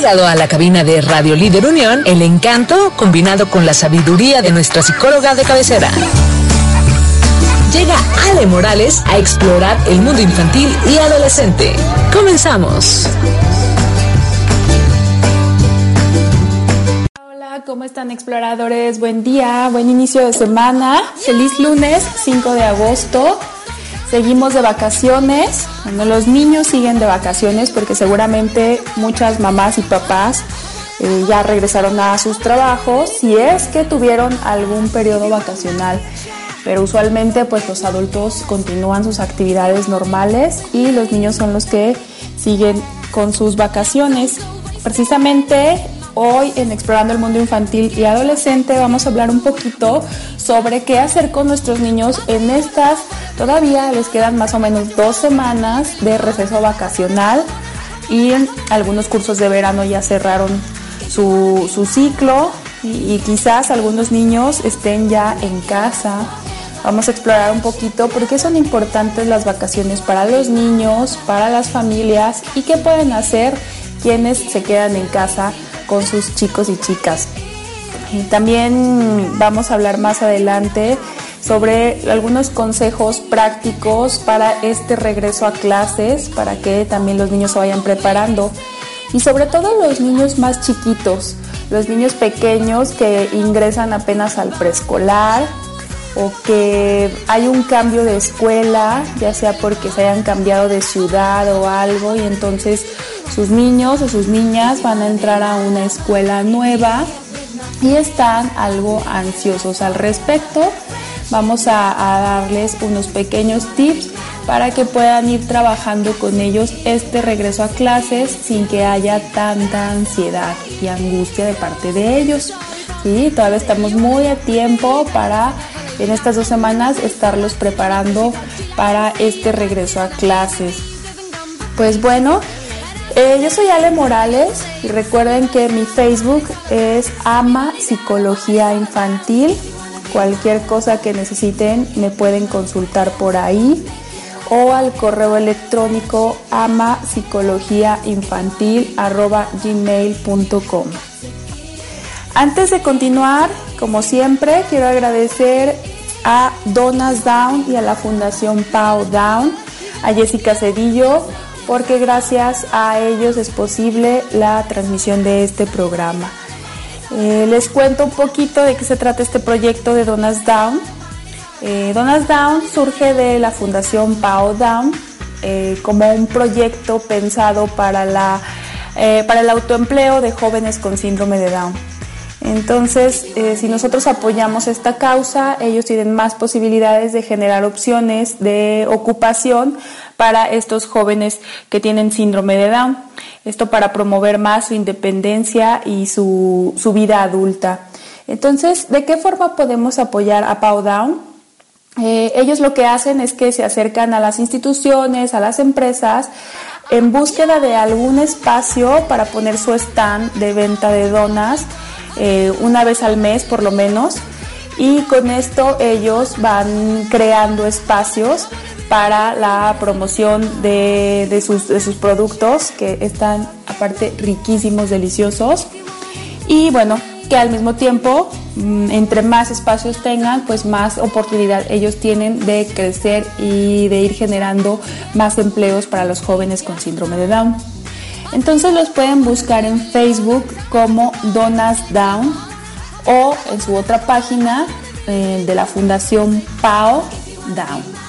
llegado a la cabina de Radio Líder Unión el encanto combinado con la sabiduría de nuestra psicóloga de cabecera. Llega Ale Morales a explorar el mundo infantil y adolescente. Comenzamos. Hola, ¿cómo están exploradores? Buen día, buen inicio de semana. Feliz lunes 5 de agosto. Seguimos de vacaciones. Bueno, los niños siguen de vacaciones porque seguramente muchas mamás y papás eh, ya regresaron a sus trabajos si es que tuvieron algún periodo vacacional. Pero usualmente pues los adultos continúan sus actividades normales y los niños son los que siguen con sus vacaciones. Precisamente Hoy en Explorando el Mundo Infantil y Adolescente vamos a hablar un poquito sobre qué hacer con nuestros niños en estas, todavía les quedan más o menos dos semanas de receso vacacional y algunos cursos de verano ya cerraron su, su ciclo y, y quizás algunos niños estén ya en casa. Vamos a explorar un poquito por qué son importantes las vacaciones para los niños, para las familias y qué pueden hacer quienes se quedan en casa con sus chicos y chicas. También vamos a hablar más adelante sobre algunos consejos prácticos para este regreso a clases, para que también los niños se vayan preparando. Y sobre todo los niños más chiquitos, los niños pequeños que ingresan apenas al preescolar o que hay un cambio de escuela, ya sea porque se hayan cambiado de ciudad o algo y entonces sus niños o sus niñas van a entrar a una escuela nueva y están algo ansiosos al respecto. Vamos a, darles unos pequeños tips para que puedan ir trabajando con ellos este regreso a clases sin que haya tanta ansiedad y angustia de parte de ellos. ¿Sí? Todavía estamos muy a tiempo para en estas dos semanas estarlos preparando para este regreso a clases. Pues bueno, eh, yo soy Ale Morales y recuerden que mi Facebook es Ama Psicología Infantil. Cualquier cosa que necesiten me pueden consultar por ahí o al correo electrónico ama gmail.com. Antes de continuar, como siempre, quiero agradecer a Donas Down y a la Fundación Pau Down, a Jessica Cedillo, porque gracias a ellos es posible la transmisión de este programa. Eh, les cuento un poquito de qué se trata este proyecto de Donas Down. Eh, Donas Down surge de la Fundación Pau Down eh, como un proyecto pensado para, la, eh, para el autoempleo de jóvenes con síndrome de Down. Entonces, eh, si nosotros apoyamos esta causa, ellos tienen más posibilidades de generar opciones de ocupación para estos jóvenes que tienen síndrome de Down. Esto para promover más su independencia y su, su vida adulta. Entonces, ¿de qué forma podemos apoyar a Pau Down? Eh, ellos lo que hacen es que se acercan a las instituciones, a las empresas, en búsqueda de algún espacio para poner su stand de venta de donas eh, una vez al mes por lo menos y con esto ellos van creando espacios para la promoción de, de, sus, de sus productos que están aparte riquísimos, deliciosos y bueno, que al mismo tiempo, mm, entre más espacios tengan, pues más oportunidad ellos tienen de crecer y de ir generando más empleos para los jóvenes con síndrome de Down. Entonces los pueden buscar en Facebook como Donas Down o en su otra página eh, de la Fundación Pao Down.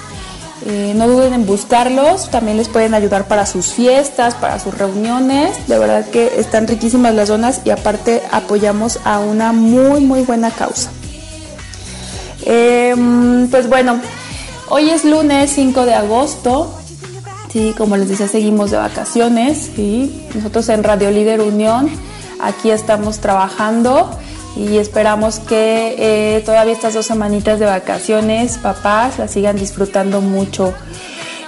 Eh, no duden en buscarlos, también les pueden ayudar para sus fiestas, para sus reuniones. De verdad que están riquísimas las donas y aparte apoyamos a una muy muy buena causa. Eh, pues bueno, hoy es lunes 5 de agosto. Sí, como les decía, seguimos de vacaciones. ¿sí? Nosotros en Radio Líder Unión aquí estamos trabajando y esperamos que eh, todavía estas dos semanitas de vacaciones, papás, las sigan disfrutando mucho.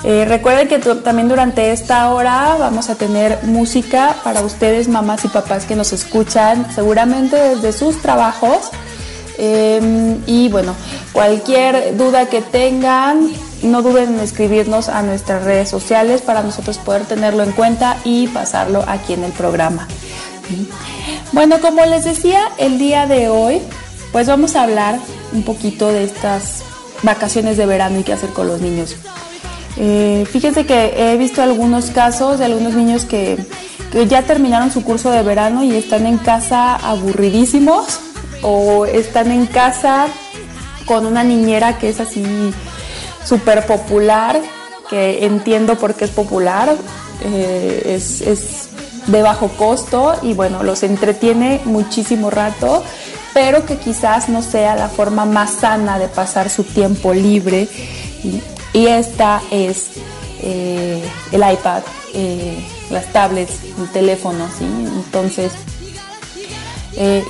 Eh, recuerden que también durante esta hora vamos a tener música para ustedes, mamás y papás que nos escuchan, seguramente desde sus trabajos. Em, y bueno, cualquier duda que tengan, no duden en escribirnos a nuestras redes sociales para nosotros poder tenerlo en cuenta y pasarlo aquí en el programa. Bueno, como les decía, el día de hoy, pues vamos a hablar un poquito de estas vacaciones de verano y qué hacer con los niños. Eh, fíjense que he visto algunos casos de algunos niños que, que ya terminaron su curso de verano y están en casa aburridísimos o están en casa con una niñera que es así súper popular, que entiendo por qué es popular, eh, es, es, de bajo costo y bueno, los entretiene muchísimo rato, pero que quizás no sea la forma más sana de pasar su tiempo libre. Y, y esta es eh, el iPad, eh, las tablets, el teléfono, ¿sí? Entonces,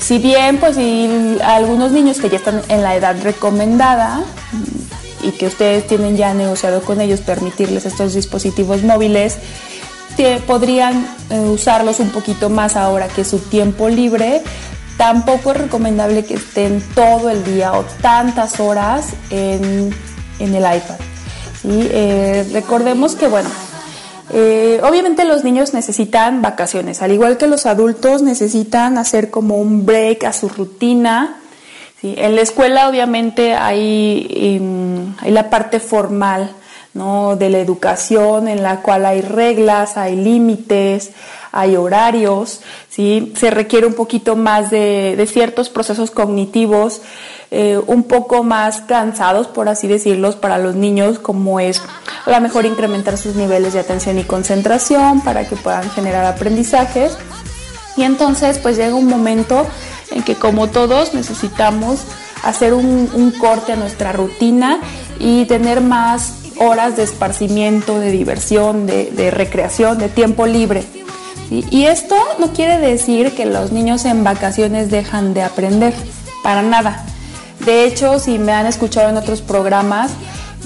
si bien, pues, si algunos niños que ya están en la edad recomendada y que ustedes tienen ya negociado con ellos permitirles estos dispositivos móviles, que podrían eh, usarlos un poquito más ahora que su tiempo libre. Tampoco es recomendable que estén todo el día o tantas horas en, en el iPad. ¿sí? Eh, recordemos que, bueno, eh, obviamente los niños necesitan vacaciones, al igual que los adultos necesitan hacer como un break a su rutina. En la escuela obviamente hay, hay la parte formal ¿no? de la educación en la cual hay reglas, hay límites, hay horarios, ¿sí? se requiere un poquito más de, de ciertos procesos cognitivos eh, un poco más cansados, por así decirlos, para los niños, como es a lo mejor incrementar sus niveles de atención y concentración para que puedan generar aprendizajes. Y entonces pues llega un momento en que como todos necesitamos hacer un, corte a nuestra rutina y tener más horas de esparcimiento, de diversión, de, recreación, de tiempo libre. Y esto no quiere decir que los niños en vacaciones dejan de aprender, para nada. De hecho, si me han escuchado en otros programas,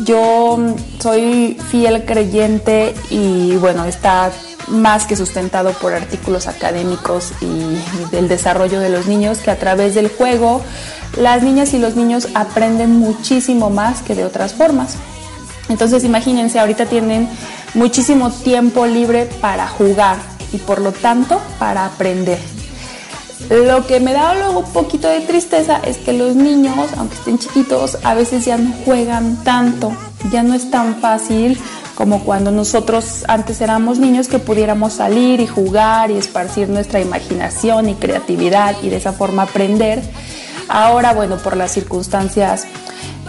yo soy fiel creyente y bueno, está más que sustentado por artículos académicos y del desarrollo de los niños, que a través del juego las niñas y los niños aprenden muchísimo más que de otras formas. Entonces imagínense, ahorita tienen muchísimo tiempo libre para jugar y por lo tanto para aprender. Lo que me da luego un poquito de tristeza es que los niños, aunque estén chiquitos, a veces ya no juegan tanto, ya no es tan fácil como cuando nosotros antes éramos niños que pudiéramos salir y jugar y esparcir nuestra imaginación y creatividad y de esa forma aprender. Ahora, bueno, por las circunstancias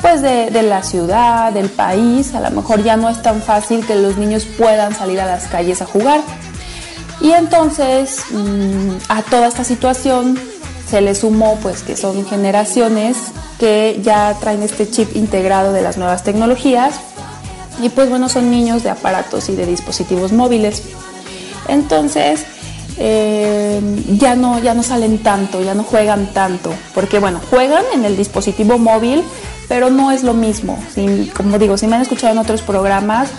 pues de, de, la ciudad, del país, a lo mejor ya no es tan fácil que los niños puedan salir a las calles a jugar. Y entonces mmm, a toda esta situación se le sumó pues que son generaciones que ya traen este chip integrado de las nuevas tecnologías y pues bueno son niños de aparatos y de dispositivos móviles. Entonces eh, ya, no, ya no salen tanto, ya no juegan tanto, porque bueno, juegan en el dispositivo móvil, pero no es lo mismo. Como digo, si me han escuchado en otros programas,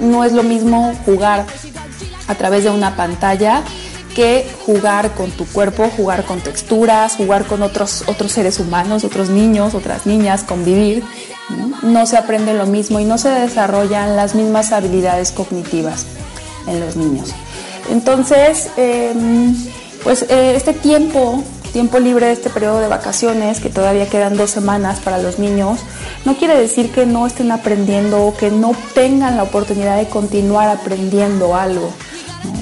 no es lo mismo jugar a través de una pantalla que jugar con tu cuerpo, jugar con texturas, jugar con otros, otros seres humanos, otros niños, otras niñas, convivir. No se aprende lo mismo y no se desarrollan las mismas habilidades cognitivas en los niños. Entonces, eh, pues eh, este tiempo, tiempo libre este periodo de vacaciones, que todavía quedan dos semanas para los niños, no quiere decir que no estén aprendiendo o que no tengan la oportunidad de continuar aprendiendo algo.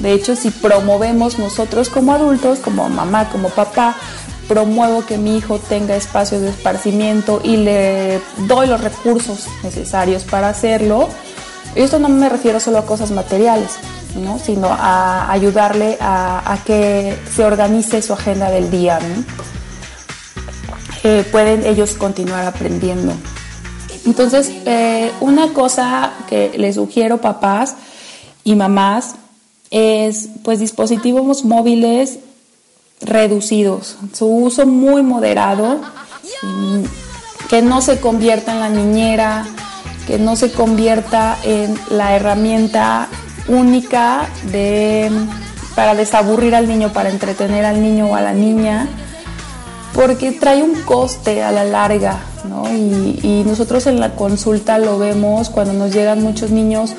De hecho, si promovemos nosotros como adultos, como mamá, como papá, promuevo que mi hijo tenga espacios de esparcimiento y le doy los recursos necesarios para hacerlo, y esto no me refiero solo a cosas materiales, ¿no? sino a ayudarle a, a, que se organice su agenda del día. ¿no? Eh, pueden ellos continuar aprendiendo. Entonces, eh, una cosa que les sugiero papás y mamás es pues dispositivos móviles reducidos, su uso muy moderado, que no se convierta en la niñera, que no se convierta en la herramienta única de, para desaburrir al niño, para entretener al niño o a la niña, porque trae un coste a la larga, ¿no? y, y nosotros en la consulta lo vemos cuando nos llegan muchos niños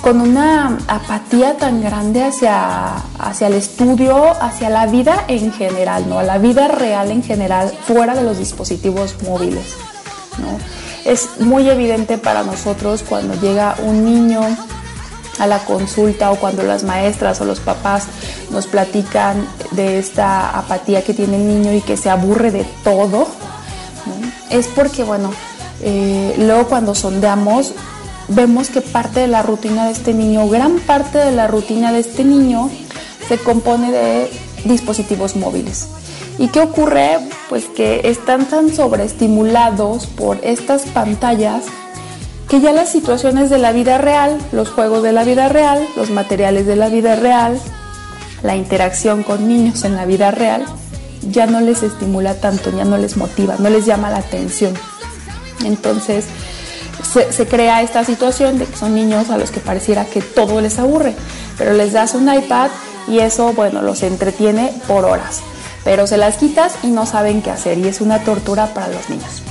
con una apatía tan grande hacia, hacia el estudio, hacia la vida en general, ¿no? La vida real en general, fuera de los dispositivos móviles, ¿no? Es muy evidente para nosotros cuando llega un niño a la consulta o cuando las maestras o los papás nos platican de esta apatía que tiene el niño y que se aburre de todo, ¿no? es porque, bueno, eh, luego cuando sondeamos vemos que parte de la rutina de este niño, gran parte de la rutina de este niño se compone de dispositivos móviles. ¿Y qué ocurre? Pues que están tan sobreestimulados por estas pantallas que ya las situaciones de la vida real, los juegos de la vida real, los materiales de la vida real, la interacción con niños en la vida real, ya no les estimula tanto, ya no les motiva, no les llama la atención. Entonces, se, crea esta situación de que son niños a los que pareciera que todo les aburre, pero les das un iPad y eso, bueno, los entretiene por horas, pero se las quitas y no saben qué hacer y es una tortura para los niños.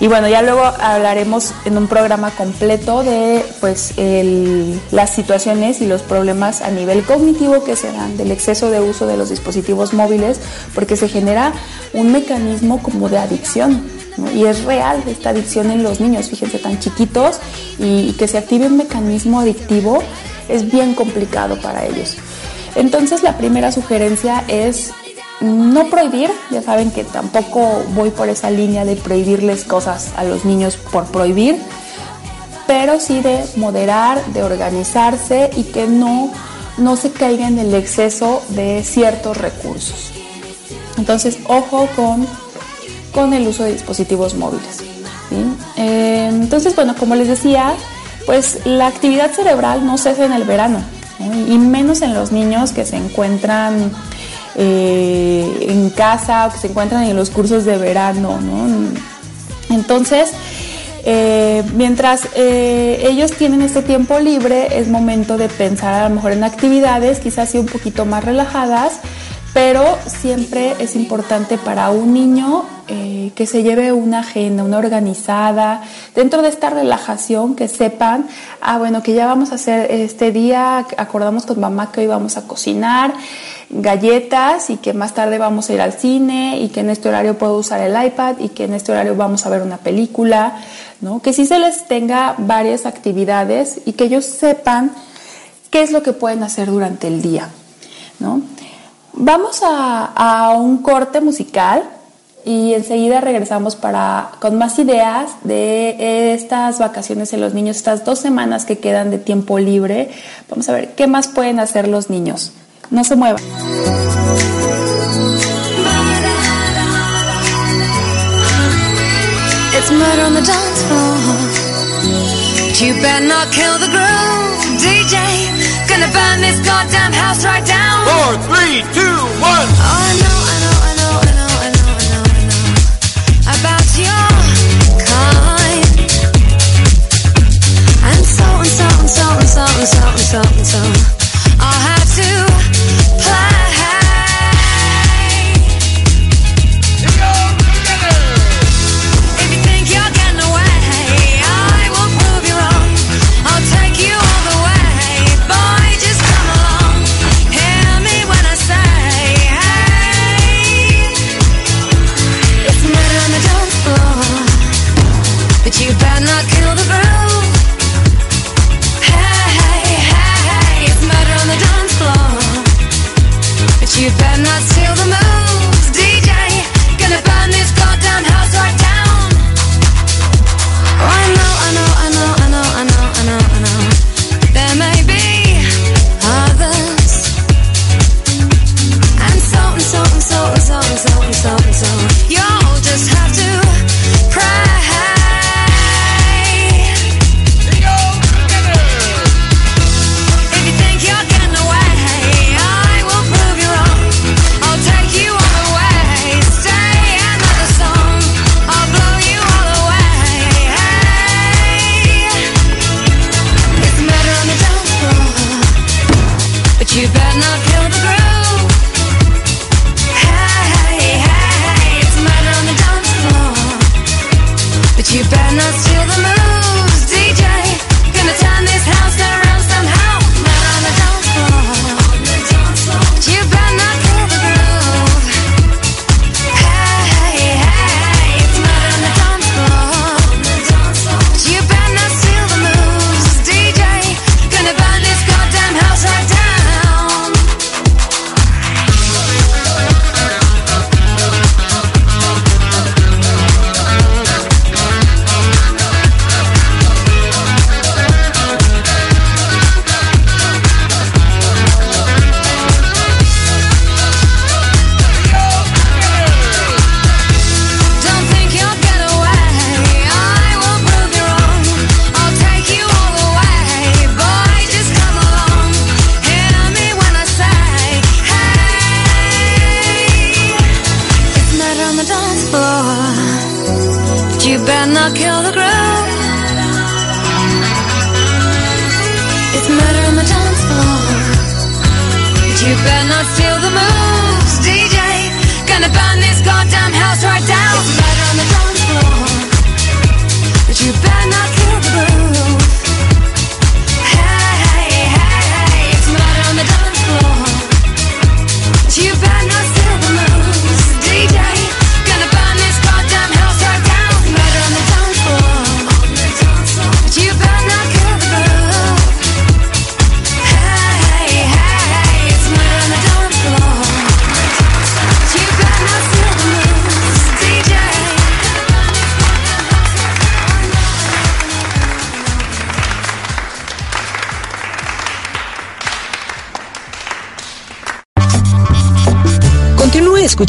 Y bueno, ya luego hablaremos en un programa completo de pues las situaciones y los problemas a nivel cognitivo que se dan del exceso de uso de los dispositivos móviles, porque se genera un mecanismo como de adicción. Y es real esta adicción en los niños, fíjense, tan chiquitos y, que se active un mecanismo adictivo es bien complicado para ellos. Entonces la primera sugerencia es no prohibir, ya saben que tampoco voy por esa línea de prohibirles cosas a los niños por prohibir, pero sí de moderar, de organizarse y que no, no se caiga en el exceso de ciertos recursos. Entonces, ojo con con el uso de dispositivos móviles. Eh, entonces, bueno, como les decía, pues la actividad cerebral no cesa en el verano, y menos en los niños que se encuentran eh, en casa o que se encuentran en los cursos de verano. Entonces, eh, mientras ellos tienen este tiempo libre, es momento de pensar a lo mejor en actividades quizás un poquito más relajadas pero siempre es importante para un niño eh, que se lleve una agenda, una organizada, dentro de esta relajación, que sepan, ah, bueno, que ya vamos a hacer este día, acordamos con mamá que hoy vamos a cocinar galletas y que más tarde vamos a ir al cine y que en este horario puedo usar el iPad y que en este horario vamos a ver una película, ¿no? Que sí se les tenga varias actividades y que ellos sepan qué es lo que pueden hacer durante el día, ¿no? Vamos a, un corte musical y enseguida regresamos para, con más ideas de estas vacaciones en los niños, estas dos semanas que quedan de tiempo libre. Vamos a ver qué más pueden hacer los niños. No se muevan. Gonna burn this goddamn house right down. Four, three, two, one. Oh, I know, I know, I know, I know, I know, I know, I know about your kind. And so and so and so and so and so and so and so.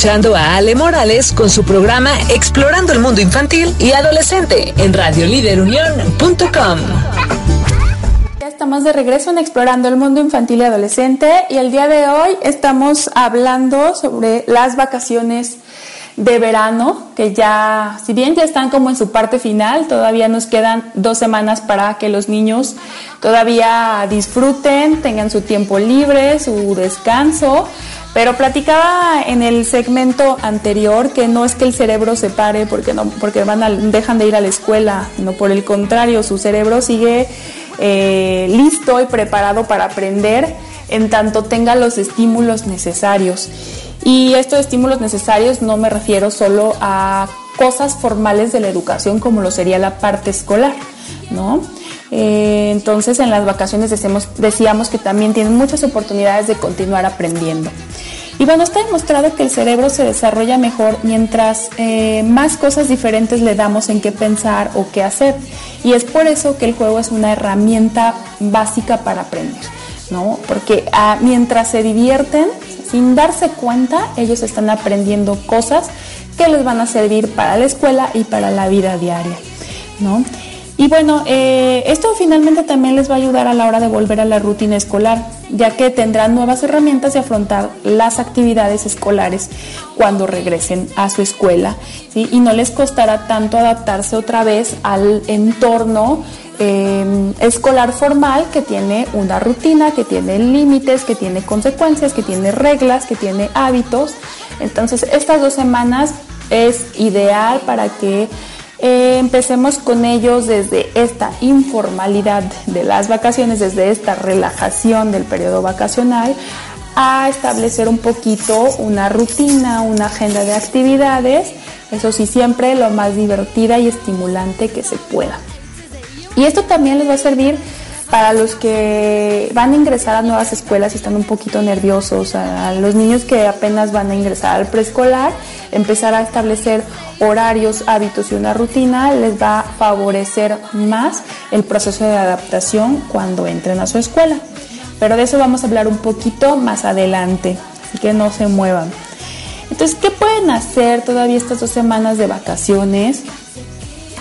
Escuchando a Ale Morales con su programa Explorando el Mundo Infantil y Adolescente en radioliderunión.com. Ya estamos de regreso en Explorando el Mundo Infantil y Adolescente y el día de hoy estamos hablando sobre las vacaciones de verano, que ya, si bien ya están como en su parte final, todavía nos quedan dos semanas para que los niños todavía disfruten, tengan su tiempo libre, su descanso. Pero platicaba en el segmento anterior que no es que el cerebro se pare porque no, porque van dejan de ir a la escuela, no por el contrario, su cerebro sigue eh, listo y preparado para aprender en tanto tenga los estímulos necesarios. Y estos estímulos necesarios no me refiero solo a cosas formales de la educación como lo sería la parte escolar, ¿no? Eh, entonces en las vacaciones decíamos, que también tienen muchas oportunidades de continuar aprendiendo. Y bueno, está demostrado que el cerebro se desarrolla mejor mientras eh, más cosas diferentes le damos en qué pensar o qué hacer. Y es por eso que el juego es una herramienta básica para aprender, ¿no? Porque ah, mientras se divierten, sin darse cuenta, ellos están aprendiendo cosas que les van a servir para la escuela y para la vida diaria, ¿no? Y bueno, eh, esto finalmente también les va a ayudar a la hora de volver a la rutina escolar, ya que tendrán nuevas herramientas de afrontar las actividades escolares cuando regresen a su escuela. Y no les costará tanto adaptarse otra vez al entorno eh, escolar formal que tiene una rutina, que tiene límites, que tiene consecuencias, que tiene reglas, que tiene hábitos. Entonces, estas dos semanas es ideal para que eh, empecemos con ellos desde esta informalidad de las vacaciones, desde esta relajación del periodo vacacional, a establecer un poquito una rutina, una agenda de actividades, eso sí, siempre lo más divertida y estimulante que se pueda. Y esto también les va a servir para los que van a ingresar a nuevas escuelas y están un poquito nerviosos, a los niños que apenas van a ingresar al preescolar, empezar a establecer horarios, hábitos y una rutina les va a favorecer más el proceso de adaptación cuando entren a su escuela. Pero de eso vamos a hablar un poquito más adelante, así que no se muevan. Entonces, ¿qué pueden hacer todavía estas dos semanas de vacaciones?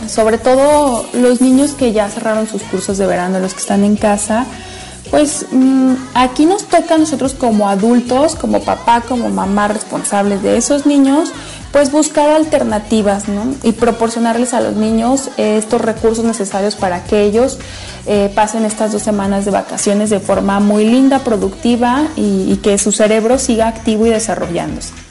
Sobre todo los niños que ya cerraron sus cursos de verano, los que están en casa, pues mm, aquí nos toca a nosotros como adultos, como papá, como mamá responsables de esos niños, pues buscar alternativas ¿no? y proporcionarles a los niños estos recursos necesarios para que ellos eh, pasen estas dos semanas de vacaciones de forma muy linda, productiva y que su cerebro siga activo y desarrollándose.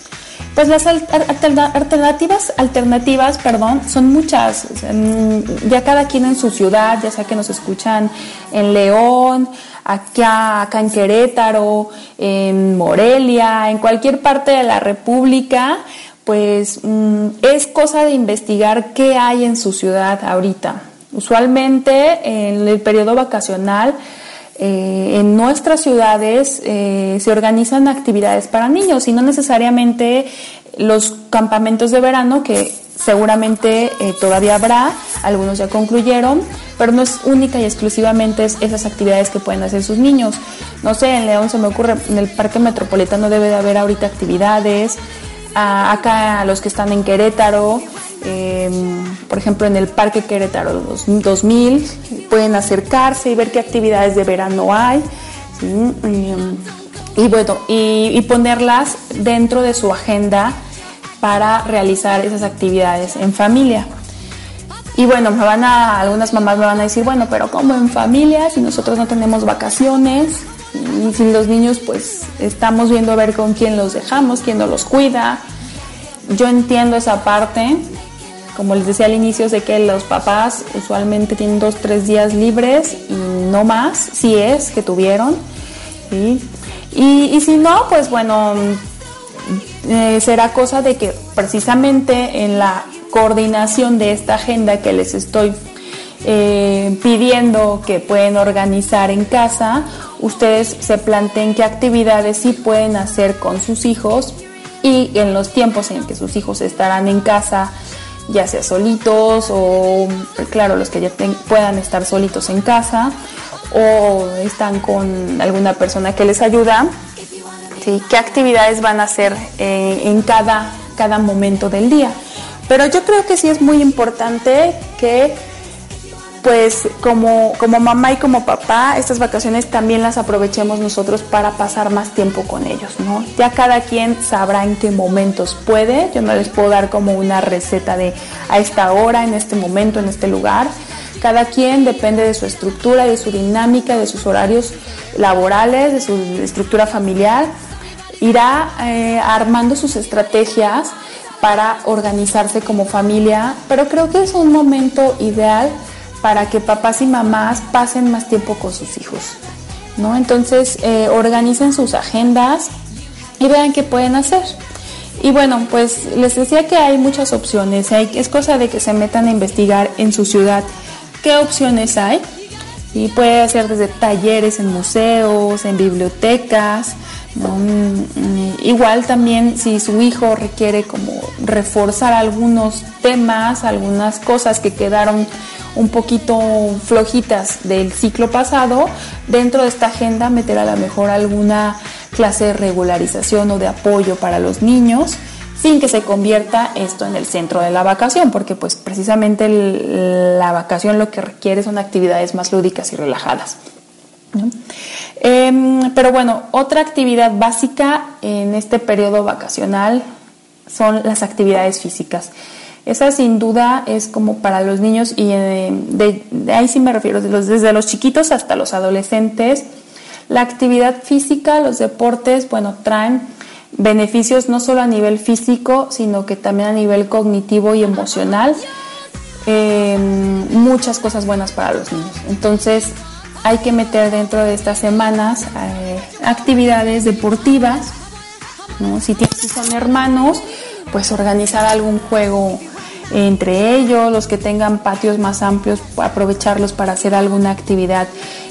Pues las al- alterna- alternativas, alternativas, perdón, son muchas. Mm, Ya cada quien en su ciudad, ya sea que nos escuchan en León, acá, acá en Querétaro, en Morelia, en cualquier parte de la República, pues mm, es cosa de investigar qué hay en su ciudad ahorita. Usualmente en el periodo vacacional eh, en nuestras ciudades eh, se organizan actividades para niños y no necesariamente los campamentos de verano que seguramente eh, todavía habrá, algunos ya concluyeron, pero no es única y exclusivamente es esas actividades que pueden hacer sus niños. No sé, en León se me ocurre, en el Parque Metropolitano debe de haber ahorita actividades, a- acá los que están en Querétaro, eh, por ejemplo en el Parque Querétaro dos- 2000, pueden acercarse y ver qué actividades de verano hay. Eh, y bueno, y, ponerlas dentro de su agenda para realizar esas actividades en familia. Y bueno, me van a, algunas mamás me van a decir, bueno, pero ¿cómo en familia si nosotros no tenemos vacaciones? Y si los niños pues estamos viendo a ver con quién los dejamos, quién nos los cuida. Yo entiendo esa parte. Como les decía al inicio, sé que los papás usualmente tienen dos, tres días libres y no más, si es que tuvieron. Y, y si no, pues bueno, eh, será cosa de que precisamente en la coordinación de esta agenda que les estoy eh, pidiendo que pueden organizar en casa, ustedes se planteen qué actividades sí pueden hacer con sus hijos y en los tiempos en que sus hijos estarán en casa, ya sea solitos o, claro, los que ya puedan estar solitos en casa o están con alguna persona que les ayuda, qué actividades van a hacer eh, en cada, cada momento del día. Pero yo creo que sí es muy importante que pues como, como mamá y como papá, estas vacaciones también las aprovechemos nosotros para pasar más tiempo con ellos, ¿no? Ya cada quien sabrá en qué momentos puede, yo no les puedo dar como una receta de a esta hora, en este momento, en este lugar. Cada quien depende de su estructura, de su dinámica, de sus horarios laborales, de su estructura familiar irá eh, armando sus estrategias para organizarse como familia, pero creo que es un momento ideal para que papás y mamás pasen más tiempo con sus hijos. ¿no? Entonces, eh, organicen sus agendas y vean qué pueden hacer. Y bueno, pues les decía que hay muchas opciones. es cosa de que se metan a investigar en su ciudad qué opciones hay. Y puede hacer desde talleres en museos, en bibliotecas, Mm, igual también si su hijo requiere como reforzar algunos temas, algunas cosas que quedaron un poquito flojitas del ciclo pasado, dentro de esta agenda meter a lo mejor alguna clase de regularización o de apoyo para los niños sin que se convierta esto en el centro de la vacación, porque pues precisamente la vacación lo que requiere son actividades más lúdicas y relajadas. Em, pero bueno, otra actividad básica en este periodo vacacional son las actividades físicas. Esa sin duda es como para los niños y eh, de, ahí sí me refiero, desde los chiquitos hasta los adolescentes. La actividad física, los deportes, bueno, traen beneficios no solo a nivel físico, sino que también a nivel cognitivo y emocional. Em, muchas cosas buenas para los niños. Entonces, hay que meter dentro de estas semanas eh, actividades deportivas. Si, son hermanos, pues organizar algún juego entre ellos, los que tengan patios más amplios, aprovecharlos para hacer alguna actividad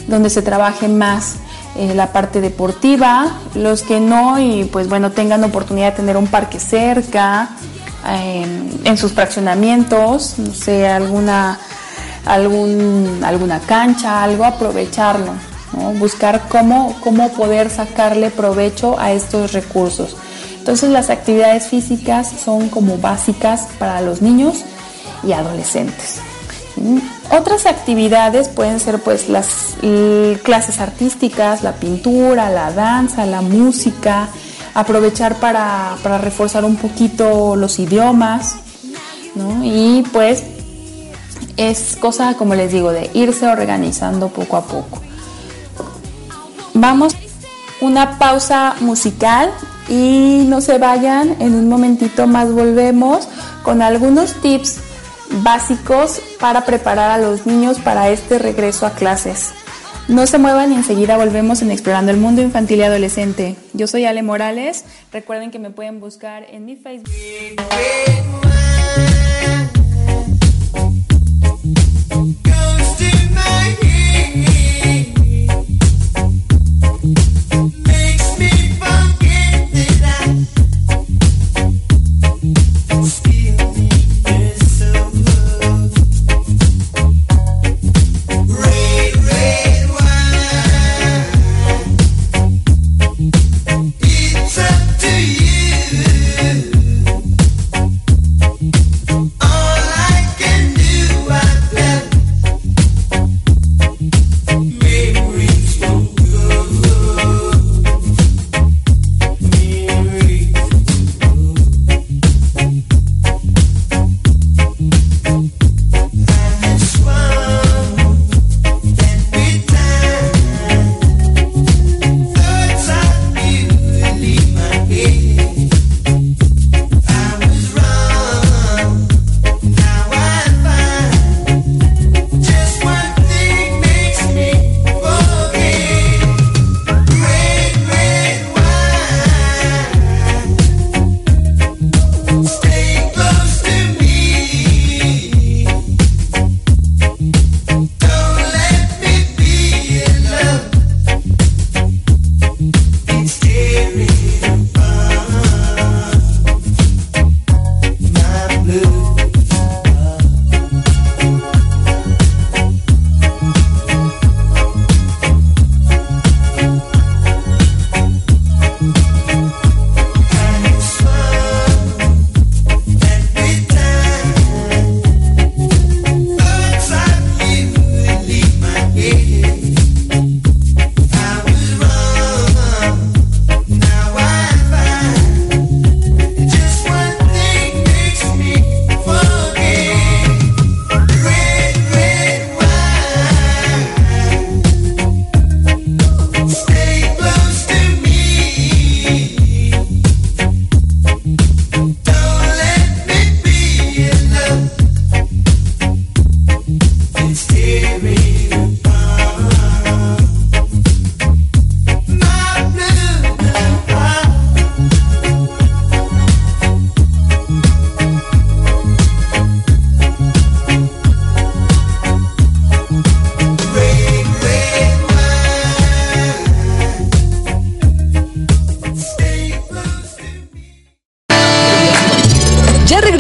donde se trabaje más eh, la parte deportiva, los que no y pues bueno tengan oportunidad de tener un parque cerca, eh, en sus fraccionamientos, no sé, alguna algún, alguna cancha, algo, aprovecharlo, buscar cómo, cómo poder sacarle provecho a estos recursos. Entonces las actividades físicas son como básicas para los niños y adolescentes. ¿Mm? Otras actividades pueden ser pues las clases artísticas, la pintura, la danza, la música, aprovechar para, para reforzar un poquito los idiomas, ¿no? Y pues es cosa, como les digo, de irse organizando poco a poco. Vamos una pausa musical y no se vayan, en un momentito más volvemos con algunos tips básicos para preparar a los niños para este regreso a clases. No se muevan y enseguida volvemos en Explorando el Mundo Infantil y Adolescente. Yo soy Ale Morales, recuerden que me pueden buscar en mi Facebook.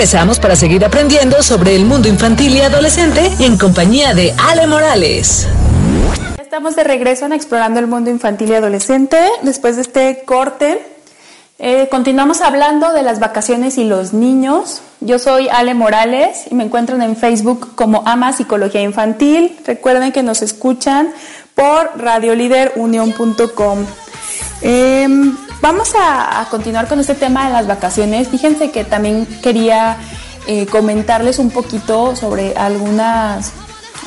Regresamos para seguir aprendiendo sobre el mundo infantil y adolescente en compañía de Ale Morales. Estamos de regreso en Explorando el Mundo Infantil y Adolescente. Después de este corte, eh, continuamos hablando de las vacaciones y los niños. Yo soy Ale Morales y me encuentran en Facebook como Ama Psicología Infantil. Recuerden que nos escuchan por radioliderunion.com. Em, vamos a, continuar con este tema de las vacaciones. Fíjense que también quería eh, comentarles un poquito sobre algunas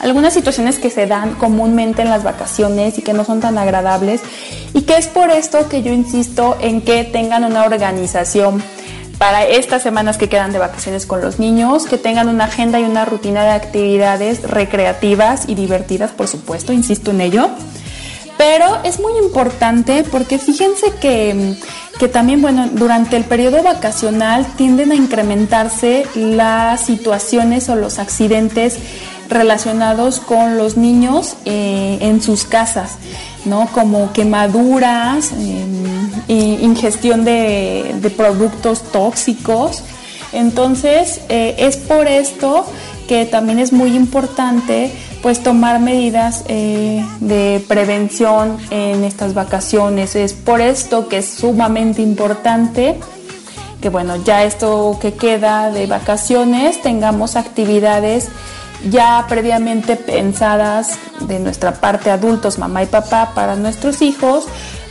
algunas situaciones que se dan comúnmente en las vacaciones y que no son tan agradables y que es por esto que yo insisto en que tengan una organización para estas semanas que quedan de vacaciones con los niños, que tengan una agenda y una rutina de actividades recreativas y divertidas, por supuesto, insisto en ello. Pero es muy importante porque fíjense que, que, también, bueno, durante el periodo vacacional tienden a incrementarse las situaciones o los accidentes relacionados con los niños eh, en sus casas, ¿no? Como quemaduras, em, ingestión de, productos tóxicos. Entonces, eh, es por esto que también es muy importante pues tomar medidas eh, de prevención en estas vacaciones. Es por esto que es sumamente importante que bueno, ya esto que queda de vacaciones tengamos actividades ya previamente pensadas de nuestra parte adultos, mamá y papá, para nuestros hijos,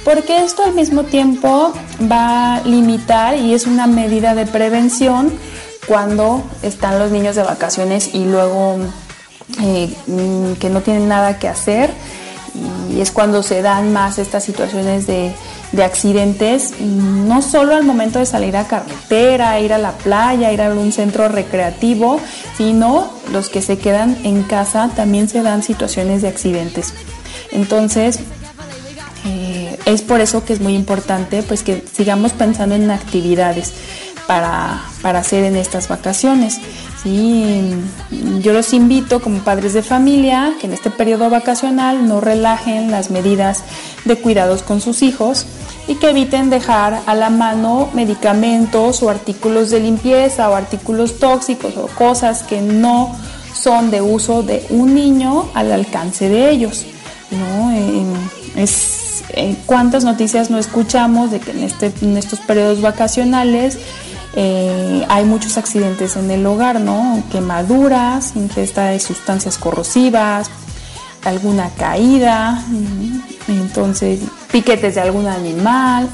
porque esto al mismo tiempo va a limitar y es una medida de prevención cuando están los niños de vacaciones y luego eh, mm, que no tienen nada que hacer y es cuando se dan más estas situaciones de de accidentes, no solo al momento de salir a carretera, ir a la playa, ir a un centro recreativo, sino los que se quedan en casa también se dan situaciones de accidentes. Entonces, eh, es por eso que es muy importante pues que sigamos pensando en actividades para, para hacer en estas vacaciones. ¿Sí? Yo los invito como padres de familia que en este periodo vacacional no relajen las medidas de cuidados con sus hijos y que eviten dejar a la mano medicamentos o artículos de limpieza o artículos tóxicos o cosas que no son de uso de un niño al alcance de ellos. ¿Cuántas noticias no escuchamos de que en, este, en estos periodos vacacionales eh, hay muchos accidentes en el hogar, ¿no? Quemaduras, ingesta de sustancias corrosivas, alguna caída, entonces piquetes de algún animal.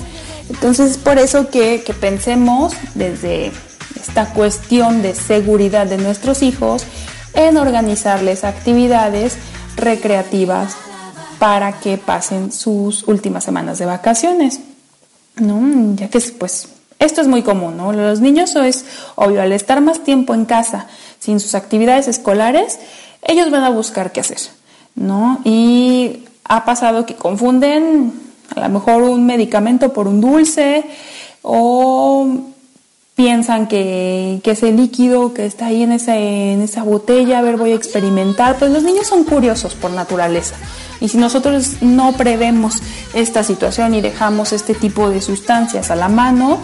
Entonces es por eso que, que pensemos desde esta cuestión de seguridad de nuestros hijos en organizarles actividades recreativas para que pasen sus últimas semanas de vacaciones, ¿no? Ya que pues esto es muy común, ¿no? Los niños es obvio, al estar más tiempo en casa sin sus actividades escolares, ellos van a buscar qué hacer. ¿no? Y ha pasado que confunden a lo mejor un medicamento por un dulce o piensan que, ese líquido que está ahí en esa, en esa botella, a ver, voy a experimentar. Pues los niños son curiosos por naturaleza. Y si nosotros no prevemos esta situación y dejamos este tipo de sustancias a la mano,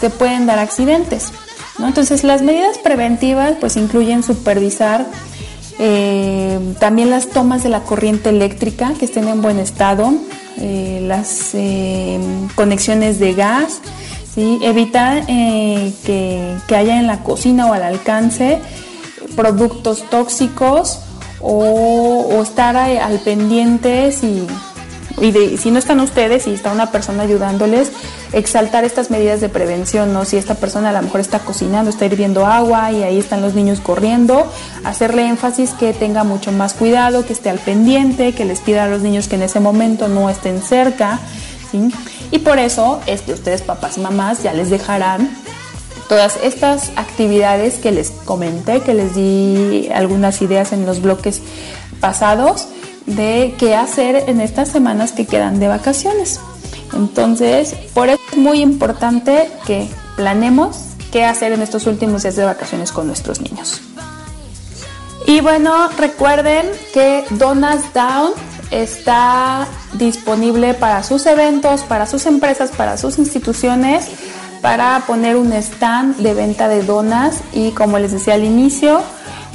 se pueden dar accidentes. Entonces las medidas preventivas pues incluyen supervisar eh, también las tomas de la corriente eléctrica que estén en buen estado, eh, las eh, conexiones de gas, evitar que, haya en la cocina o al alcance productos tóxicos o, estar al pendiente si y si no están ustedes y está una persona ayudándoles, exaltar estas medidas de prevención, ¿no? Si esta persona a lo mejor está cocinando, está hirviendo agua y ahí están los niños corriendo, hacerle énfasis que tenga mucho más cuidado, que esté al pendiente, que les pida a los niños que en ese momento no estén cerca. Y por eso es ustedes, papás y mamás, ya les dejarán todas estas actividades que les comenté, que les di algunas ideas en los bloques pasados de qué hacer en estas semanas que quedan de vacaciones. Entonces, por eso es muy importante que planemos qué hacer en estos últimos días de vacaciones con nuestros niños. Y bueno, recuerden que Donas Down está disponible para sus eventos, para sus empresas, para sus instituciones, para poner un stand de venta de donas y como les decía al inicio,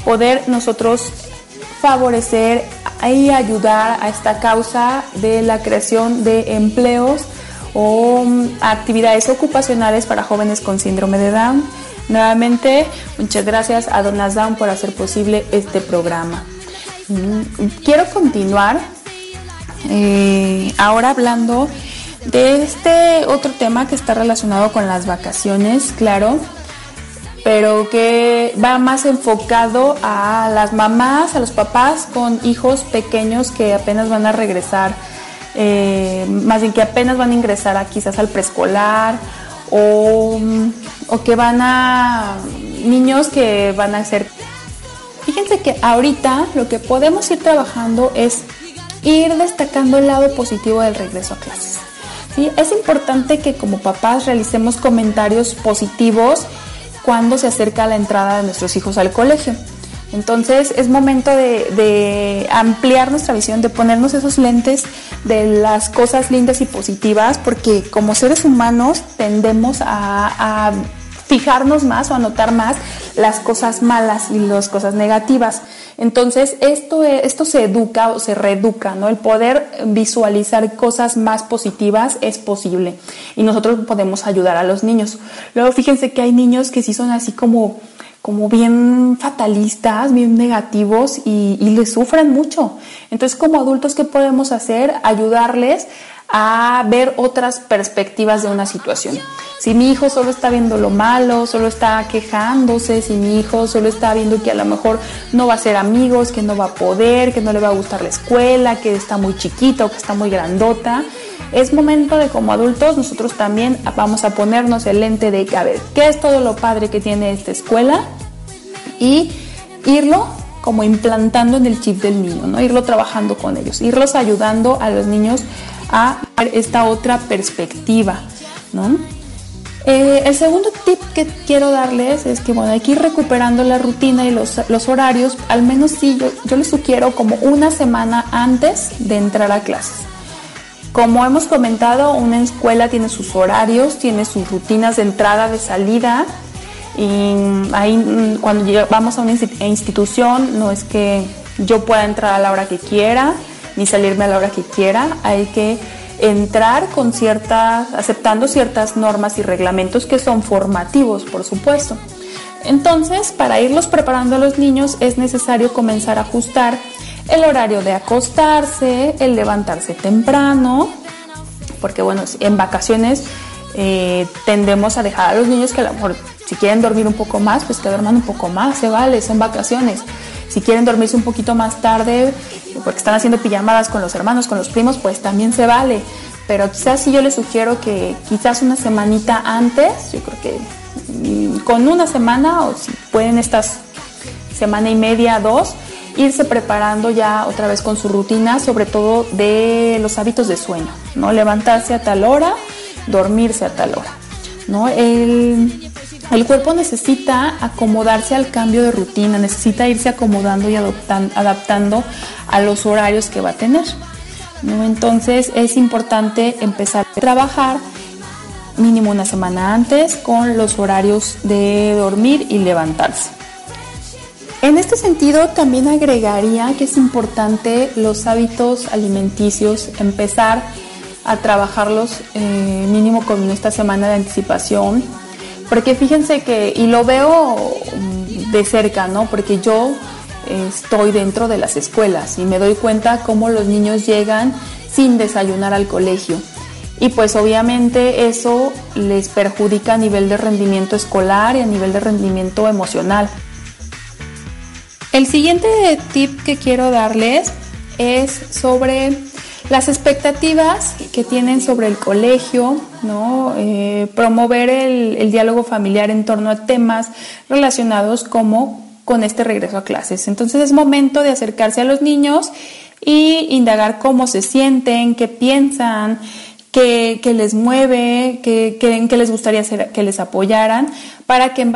poder nosotros favorecer y ayudar a esta causa de la creación de empleos o mm, actividades ocupacionales para jóvenes con síndrome de Down. Nuevamente, muchas gracias a Donas Down por hacer posible este programa. Mm, quiero continuar eh, ahora hablando de este otro tema que está relacionado con las vacaciones, claro, pero que va más enfocado a las mamás, a los papás con hijos pequeños que apenas van a regresar, eh, más bien que apenas van a ingresar a, quizás al preescolar o, o que van a niños que van a ser... Fíjense que ahorita lo que podemos ir trabajando es ir destacando el lado positivo del regreso a clases. ¿sí? Es importante que como papás realicemos comentarios positivos cuando se acerca la entrada de nuestros hijos al colegio. Entonces es momento de, ampliar nuestra visión, de ponernos esos lentes de las cosas lindas y positivas, porque como seres humanos tendemos a, fijarnos más o a notar más las cosas malas y las cosas negativas. Entonces, esto, esto se educa o se reeduca, ¿no? El poder visualizar cosas más positivas es posible y nosotros podemos ayudar a los niños. Luego, fíjense que hay niños que sí son así como como bien fatalistas, bien negativos y, y les sufren mucho. Entonces, como adultos, ¿qué podemos hacer? Ayudarles a ver otras perspectivas de una situación. Si mi hijo solo está viendo lo malo, solo está quejándose, si mi hijo solo está viendo que a lo mejor no va a ser amigos, que no va a poder, que no le va a gustar la escuela, que está muy chiquita o que está muy grandota, es momento de como adultos nosotros también vamos a ponernos el lente de, a ver, ¿qué es todo lo padre que tiene esta escuela? Y irlo como implantando en el chip del niño, ¿no? Irlo trabajando con ellos, irlos ayudando a los niños a esta otra perspectiva, ¿no? Eh, el segundo tip que quiero darles es que bueno, hay que ir recuperando la rutina y los, los horarios, al menos sí, yo, yo les sugiero como una semana antes de entrar a clases. Como hemos comentado, una escuela tiene sus horarios, tiene sus rutinas de entrada, de salida, y ahí mm, cuando vamos a una institución no es que yo pueda entrar a la hora que quiera, ni salirme a la hora que quiera, hay que entrar con ciertas, aceptando ciertas normas y reglamentos que son formativos, por supuesto. Entonces, para irlos preparando a los niños es necesario comenzar a ajustar el horario de acostarse, el levantarse temprano, porque bueno, en vacaciones eh, tendemos a dejar a los niños que a lo mejor si quieren dormir un poco más, pues que duerman un poco más, se vale, son vacaciones. Si quieren dormirse un poquito más tarde, porque están haciendo pijamadas con los hermanos, con los primos, pues también se vale. Pero quizás si yo les sugiero que quizás una semanita antes, yo creo que mm, con una semana o si pueden estas semana y media, dos, irse preparando ya otra vez con su rutina, sobre todo de los hábitos de sueño, ¿no? Levantarse a tal hora, dormirse a tal hora, ¿no? El, el cuerpo necesita acomodarse al cambio de rutina, necesita irse acomodando y adaptando a los horarios que va a tener. Entonces es importante empezar a trabajar mínimo una semana antes con los horarios de dormir y levantarse. En este sentido también agregaría que es importante los hábitos alimenticios, empezar a trabajarlos eh, mínimo con esta semana de anticipación, porque fíjense que, y lo veo de cerca, ¿no? Porque yo estoy dentro de las escuelas y me doy cuenta cómo los niños llegan sin desayunar al colegio. Y pues obviamente eso les perjudica a nivel de rendimiento escolar y a nivel de rendimiento emocional. El siguiente tip que quiero darles es sobre las expectativas que tienen sobre el colegio, ¿no? Eh, promover el, diálogo familiar en torno a temas relacionados como con este regreso a clases. Entonces es momento de acercarse a los niños y indagar cómo se sienten, qué piensan, qué, les mueve, qué les gustaría que les apoyaran, para que...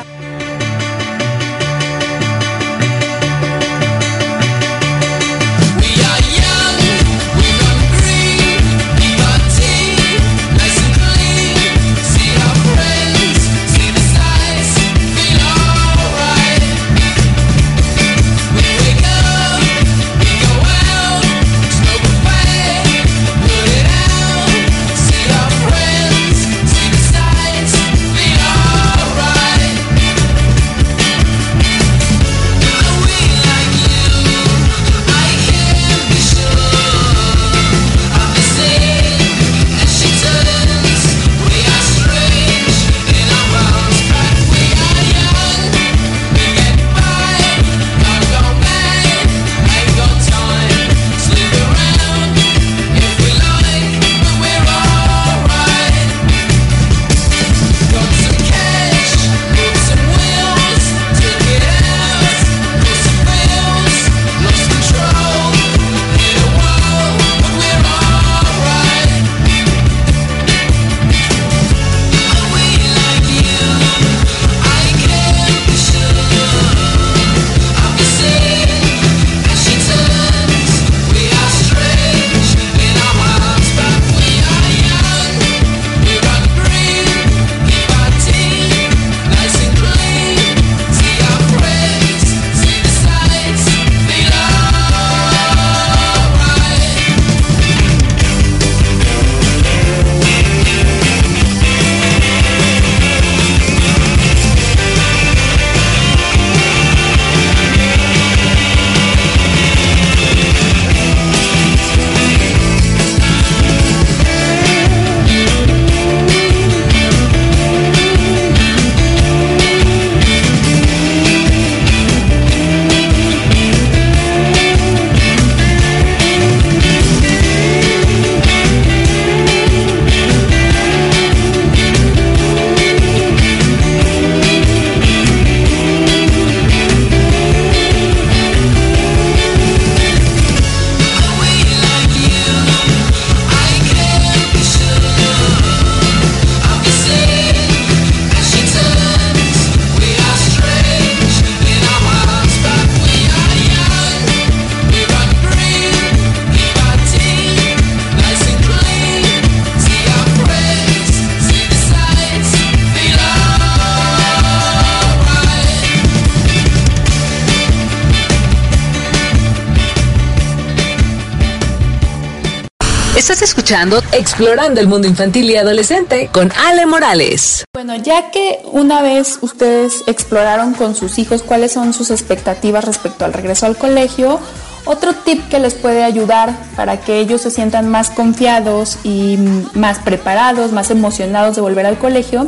Explorando el Mundo Infantil y Adolescente con Ale Morales. Bueno, ya que una vez ustedes exploraron con sus hijos cuáles son sus expectativas respecto al regreso al colegio, otro tip que les puede ayudar para que ellos se sientan más confiados y más preparados, más emocionados de volver al colegio,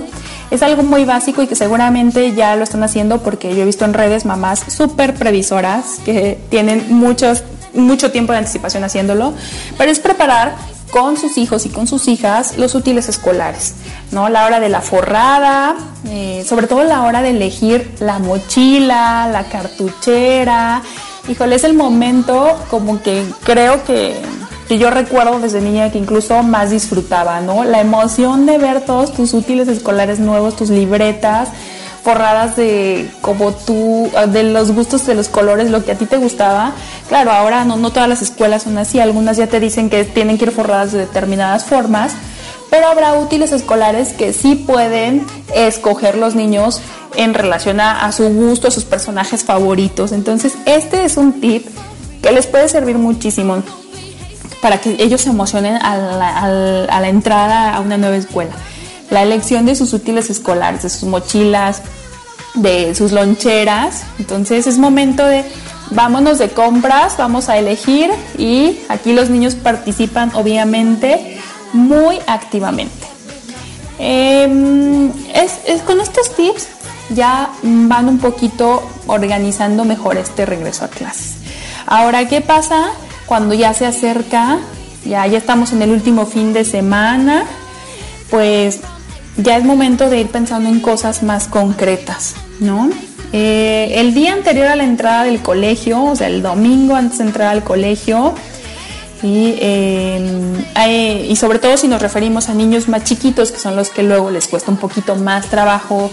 es algo muy básico y que seguramente ya lo están haciendo porque yo he visto en redes mamás súper previsoras que tienen muchos, mucho tiempo de anticipación haciéndolo, pero es preparar con sus hijos y con sus hijas los útiles escolares, ¿no? La hora de la forrada, eh, sobre todo la hora de elegir la mochila, la cartuchera. Híjole, es el momento como que creo que que yo recuerdo desde niña que incluso más disfrutaba, ¿no? La emoción de ver todos tus útiles escolares nuevos, tus libretas forradas de como tú, de los gustos de los colores, lo que a ti te gustaba. Claro, ahora no, no todas las escuelas son así, algunas ya te dicen que tienen que ir forradas de determinadas formas, pero habrá útiles escolares que sí pueden escoger los niños en relación a su gusto, a sus personajes favoritos. Entonces, este es un tip que les puede servir muchísimo para que ellos se emocionen a la, entrada a una nueva escuela. La elección de sus útiles escolares, de sus mochilas, de sus loncheras. Entonces es momento de vámonos de compras, vamos a elegir y aquí los niños participan obviamente muy activamente. Em, es, con estos tips ya van un poquito organizando mejor este regreso a clases. Ahora, ¿qué pasa cuando ya se acerca, ya, ya estamos en el último fin de semana, pues ya es momento de ir pensando en cosas más concretas, ¿no? Eh, el día anterior a la entrada del colegio, o sea, el domingo antes de entrar al colegio, y, eh, y sobre todo si nos referimos a niños más chiquitos, que son los que luego les cuesta un poquito más trabajo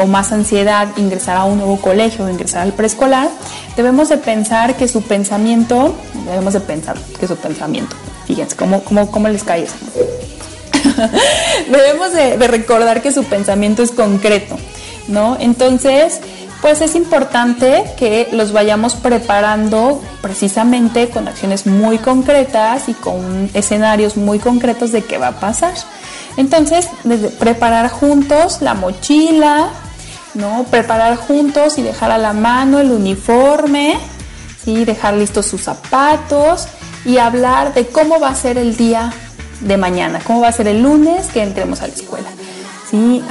o más ansiedad ingresar a un nuevo colegio o ingresar al preescolar, debemos de pensar que su pensamiento, debemos de pensar que su pensamiento, fíjense cómo, cómo, cómo les cae eso. debemos de, recordar que su pensamiento es concreto, ¿no? Entonces, pues es importante que los vayamos preparando precisamente con acciones muy concretas y con escenarios muy concretos de qué va a pasar. Entonces, preparar juntos la mochila, ¿no? Preparar juntos y dejar a la mano el uniforme, ¿sí? Dejar listos sus zapatos y hablar de cómo va a ser el día de mañana, cómo va a ser el lunes que entremos a la escuela. ¿sí?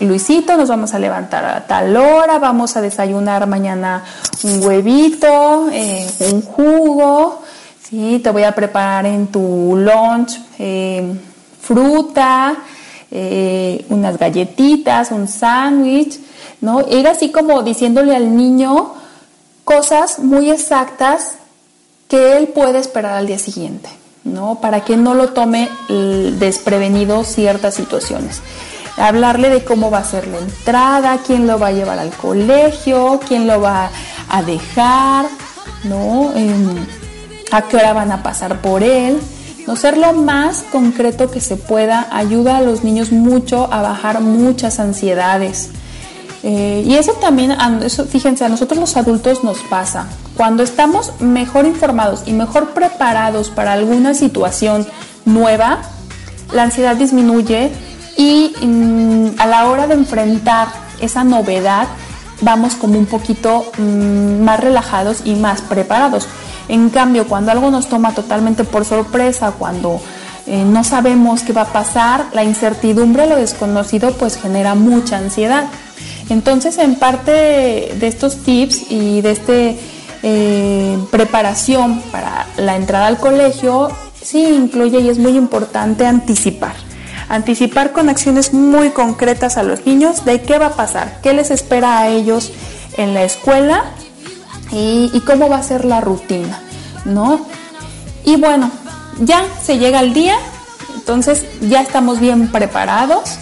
Luisito, nos vamos a levantar a tal hora, vamos a desayunar mañana un huevito, eh, un jugo, ¿sí? Te voy a preparar en tu lunch eh, fruta, eh, unas galletitas, un sándwich, ¿no? Era así como diciéndole al niño cosas muy exactas que él puede esperar al día siguiente, ¿no? Para que no lo tome desprevenido ciertas situaciones. Hablarle de cómo va a ser la entrada, quién lo va a llevar al colegio, quién lo va a dejar, ¿no? Em, a qué hora van a pasar por él. No ser lo más concreto que se pueda ayuda a los niños mucho a bajar muchas ansiedades. Eh, y eso también, eso, fíjense, a nosotros los adultos nos pasa. Cuando estamos mejor informados y mejor preparados para alguna situación nueva, la ansiedad disminuye y mm, a la hora de enfrentar esa novedad, vamos como un poquito mm, más relajados y más preparados. En cambio, cuando algo nos toma totalmente por sorpresa, cuando eh, no sabemos qué va a pasar, la incertidumbre, lo desconocido, pues genera mucha ansiedad. Entonces, en parte de estos tips y de esta eh, preparación para la entrada al colegio, sí incluye y es muy importante anticipar. Anticipar con acciones muy concretas a los niños de qué va a pasar, qué les espera a ellos en la escuela y, cómo va a ser la rutina, ¿no? Y bueno, ya se llega el día, entonces ya estamos bien preparados.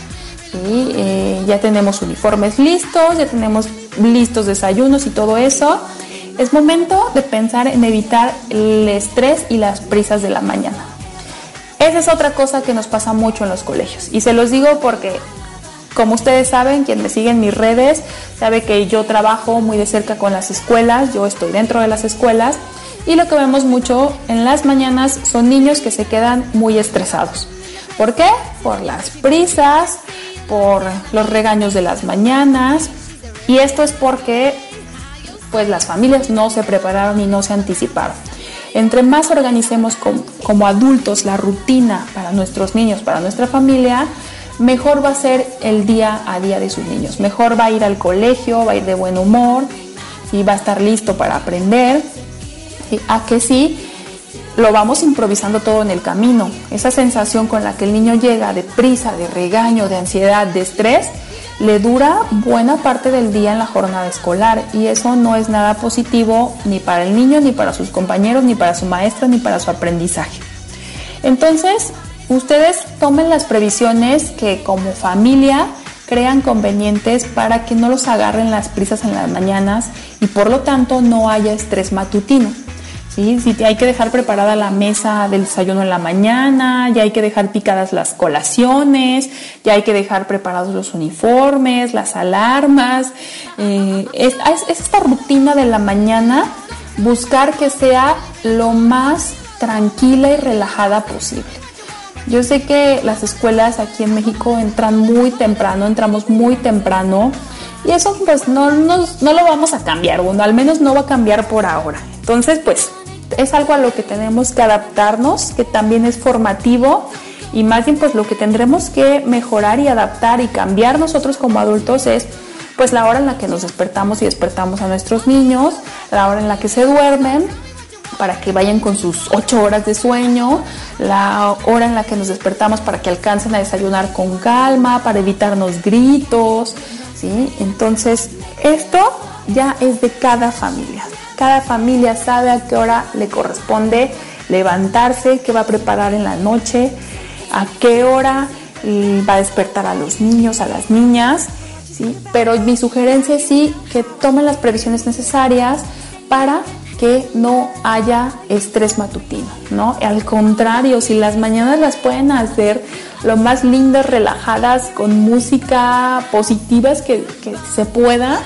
y eh, ya tenemos uniformes listos, ya tenemos listos desayunos y todo eso. Es momento de pensar en evitar el estrés y las prisas de la mañana. Esa es otra cosa que nos pasa mucho en los colegios. Y se los digo porque como ustedes saben, quien me sigue en mis redes sabe que yo trabajo muy de cerca con las escuelas, yo estoy dentro de las escuelas Y lo que vemos mucho en las mañanas son niños que se quedan muy estresados. ¿Por qué? Por las prisas, por los regaños de las mañanas. Y esto es porque pues las familias no se prepararon y no se anticiparon. Entre más organicemos como, adultos la rutina para nuestros niños, para nuestra familia, mejor va a ser el día a día de sus niños. Mejor va a ir al colegio, va a ir de buen humor, y va a estar listo para aprender. A que sí, lo vamos improvisando todo en el camino. Esa sensación con la que el niño llega de prisa, de regaño, de ansiedad, de estrés, le dura buena parte del día en la jornada escolar y eso no es nada positivo ni para el niño, ni para sus compañeros, ni para su maestra, ni para su aprendizaje. Entonces, ustedes tomen las previsiones que como familia crean convenientes para que no los agarren las prisas en las mañanas y por lo tanto no haya estrés matutino. ¿Sí? Si hay que dejar preparada la mesa del desayuno en la mañana, ya hay que dejar picadas las colaciones, ya hay que dejar preparados los uniformes, las alarmas. Eh, es, es esta rutina de la mañana buscar que sea lo más tranquila y relajada posible. Yo sé que las escuelas aquí en México entran muy temprano, entramos muy temprano y eso pues no, no, no lo vamos a cambiar, bueno, al menos no va a cambiar por ahora. Entonces pues es algo a lo que tenemos que adaptarnos, que también es formativo y más bien pues lo que tendremos que mejorar y adaptar y cambiar nosotros como adultos es pues la hora en la que nos despertamos y despertamos a nuestros niños, la hora en la que se duermen para que vayan con sus ocho horas de sueño, la hora en la que nos despertamos para que alcancen a desayunar con calma, para evitarnos gritos, ¿sí? Entonces, esto ya es de cada familia. Cada familia sabe a qué hora le corresponde levantarse, qué va a preparar en la noche, a qué hora va a despertar a los niños, a las niñas, ¿sí? Pero mi sugerencia es sí que tomen las previsiones necesarias para que no haya estrés matutino, ¿no? Al contrario, si las mañanas las pueden hacer lo más lindas, relajadas, con música positivas que, que se pueda,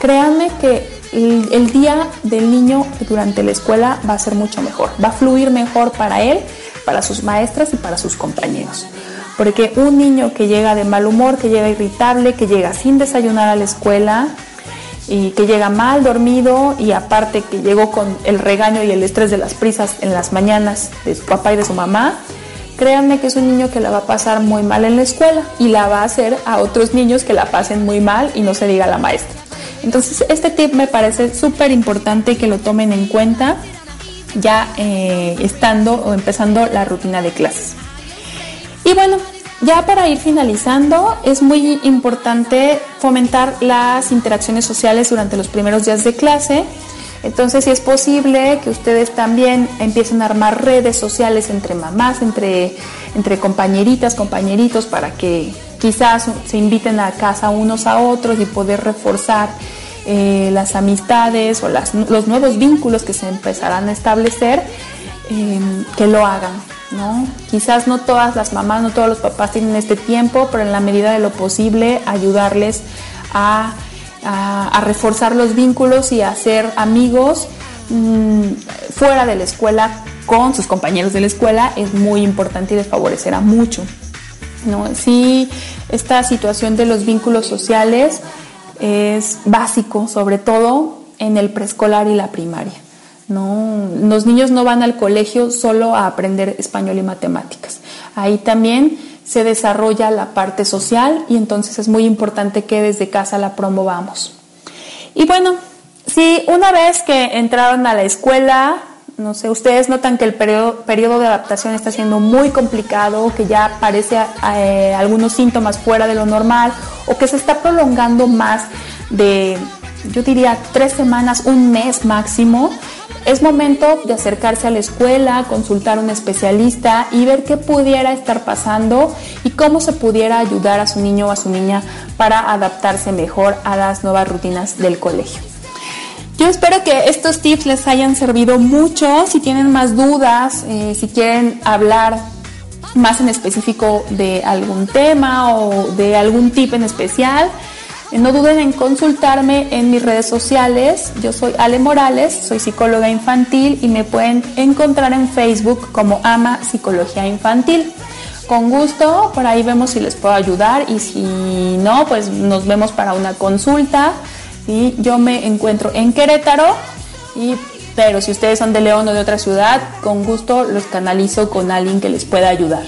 créanme que el, día del niño durante la escuela va a ser mucho mejor, va a fluir mejor para él, para sus maestras y para sus compañeros. Porque un niño que llega de mal humor, que llega irritable, que llega sin desayunar a la escuela, y que llega mal dormido y aparte que llegó con el regaño y el estrés de las prisas en las mañanas de su papá y de su mamá, créanme que es un niño que la va a pasar muy mal en la escuela y la va a hacer a otros niños que la pasen muy mal y no se diga la maestra. Entonces este tip me parece súper importante que lo tomen en cuenta ya eh, estando o empezando la rutina de clases. Y bueno, ya para ir finalizando, es muy importante fomentar las interacciones sociales durante los primeros días de clase. Entonces, si es posible que ustedes también empiecen a armar redes sociales entre mamás, entre, entre compañeritas, compañeritos, para que quizás se inviten a casa unos a otros y poder reforzar eh, las amistades o los nuevos vínculos que se empezarán a establecer, eh, que lo hagan. ¿no? Quizás no todas las mamás, no todos los papás tienen este tiempo, pero en la medida de lo posible ayudarles a, a, reforzar los vínculos y a ser amigos mmm, fuera de la escuela con sus compañeros de la escuela es muy importante y les favorecerá mucho. ¿no? Sí, esta situación de los vínculos sociales es básico, sobre todo en el preescolar y la primaria. No, los niños no van al colegio solo a aprender español y matemáticas. Ahí también se desarrolla la parte social y entonces es muy importante que desde casa la promovamos. Y bueno, si una vez que entraron a la escuela, no sé, ustedes notan que el periodo, periodo de adaptación está siendo muy complicado, que ya aparece eh, algunos síntomas fuera de lo normal o que se está prolongando más de, yo diría, tres semanas, un mes máximo, es momento de acercarse a la escuela, consultar a un especialista y ver qué pudiera estar pasando y cómo se pudiera ayudar a su niño o a su niña para adaptarse mejor a las nuevas rutinas del colegio. Yo espero que estos tips les hayan servido mucho. Si tienen más dudas, eh, si quieren hablar más en específico de algún tema o de algún tip en especial, No duden en consultarme en mis redes sociales. Yo soy Ale Morales, soy psicóloga infantil y me pueden encontrar en Facebook como Ama Psicología Infantil. Con gusto, por ahí vemos si les puedo ayudar y si no, pues nos vemos para una consulta. y Yo me encuentro en Querétaro, y, pero si ustedes son de León o de otra ciudad, con gusto los canalizo con alguien que les pueda ayudar.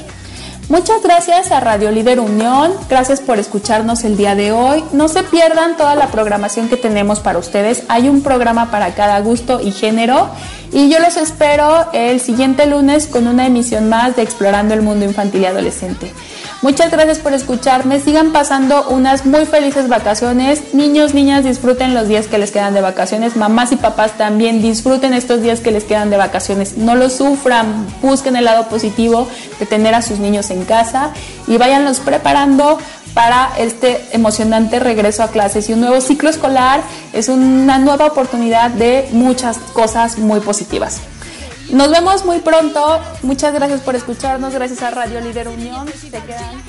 Muchas gracias a Radio Líder Unión, gracias por escucharnos el día de hoy. No se pierdan toda la programación que tenemos para ustedes. Hay un programa para cada gusto y género y yo los espero el siguiente lunes con una emisión más de Explorando el Mundo Infantil y Adolescente. Muchas gracias por escucharme. Sigan pasando unas muy felices vacaciones. Niños, niñas, disfruten los días que les quedan de vacaciones. Mamás y papás también disfruten estos días que les quedan de vacaciones. No lo sufran. Busquen el lado positivo de tener a sus niños en casa y váyanlos preparando para este emocionante regreso a clases y un nuevo ciclo escolar es una nueva oportunidad de muchas cosas muy positivas. Nos vemos muy pronto. Muchas gracias por escucharnos. Gracias a Radio Líder Unión. Se quedan.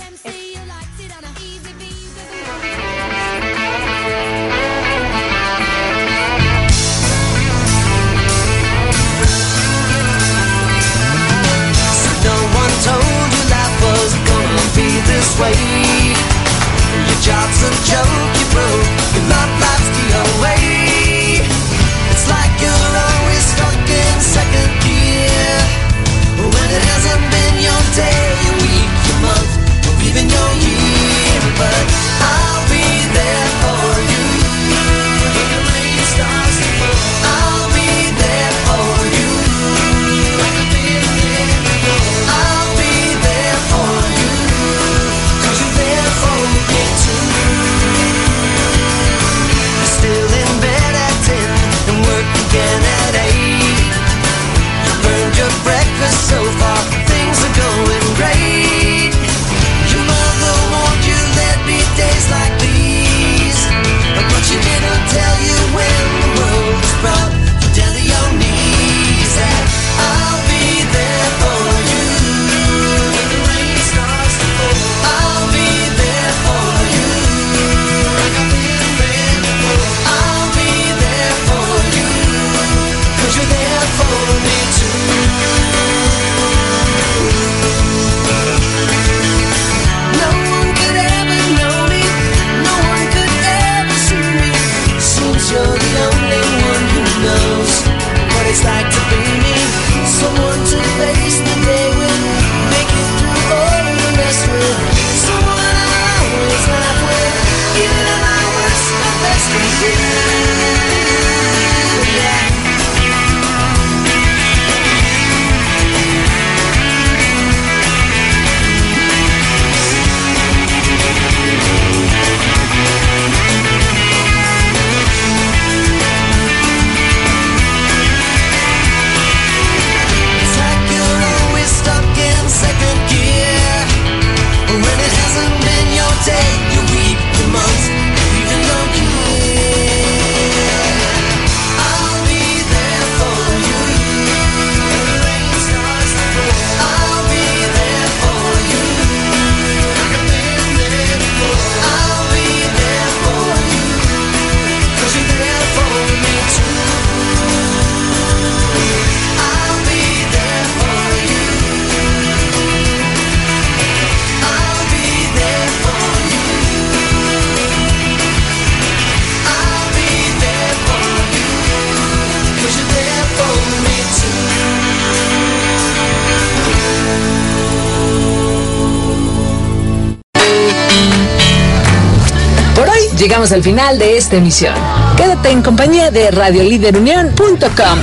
Llegamos al final de esta emisión. Quédate en compañía de radioliderunión.com.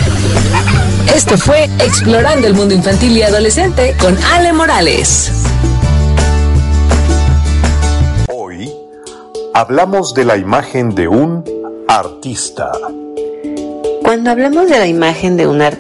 Esto fue Explorando el Mundo Infantil y Adolescente con Ale Morales. Hoy hablamos de la imagen de un artista. Cuando hablamos de la imagen de un artista,